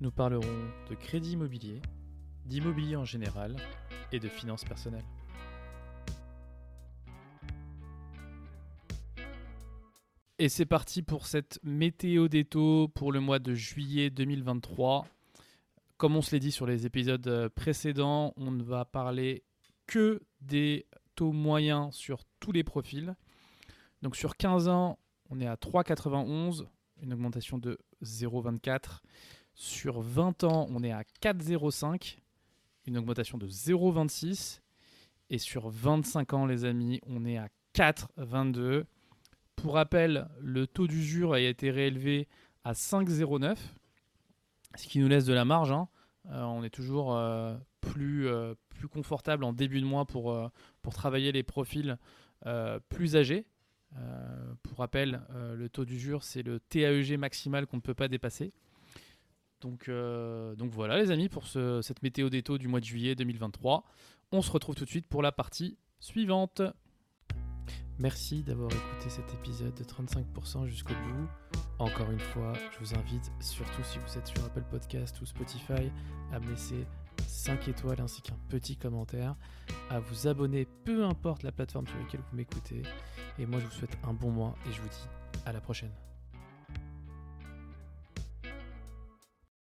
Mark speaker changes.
Speaker 1: Nous parlerons de crédit immobilier, d'immobilier en général et de finances personnelles. Et c'est parti pour cette météo des taux pour le mois de juillet 2023. Comme on se l'est dit sur les épisodes euh, précédents, on ne va parler que des taux moyens sur tous les profils. Donc sur 15 ans, on est à 3,91, une augmentation de 0,24. Sur 20 ans, on est à 4,05, une augmentation de 0,26. Et sur 25 ans, les amis, on est à 4,22. Pour rappel, le taux d'usure a été réélevé à 5,09, ce qui nous laisse de la marge. hein. Euh, on est toujours euh, plus, euh, plus confortable en début de mois pour, pour travailler les profils plus âgés. Pour rappel, le taux d'usure, c'est le TAEG maximal qu'on ne peut pas dépasser. Donc, euh, donc voilà les amis pour ce- cette météo des taux du mois de juillet 2023. On se retrouve tout de suite pour la partie suivante. Merci d'avoir écouté cet épisode de 35% jusqu'au bout. Encore une fois, je vous invite, surtout si vous êtes sur Apple Podcast ou Spotify, à me laisser 5 étoiles ainsi qu'un petit commentaire, à vous abonner, peu importe la plateforme sur laquelle vous m'écoutez. Et moi, je vous souhaite un bon mois et je vous dis à la prochaine.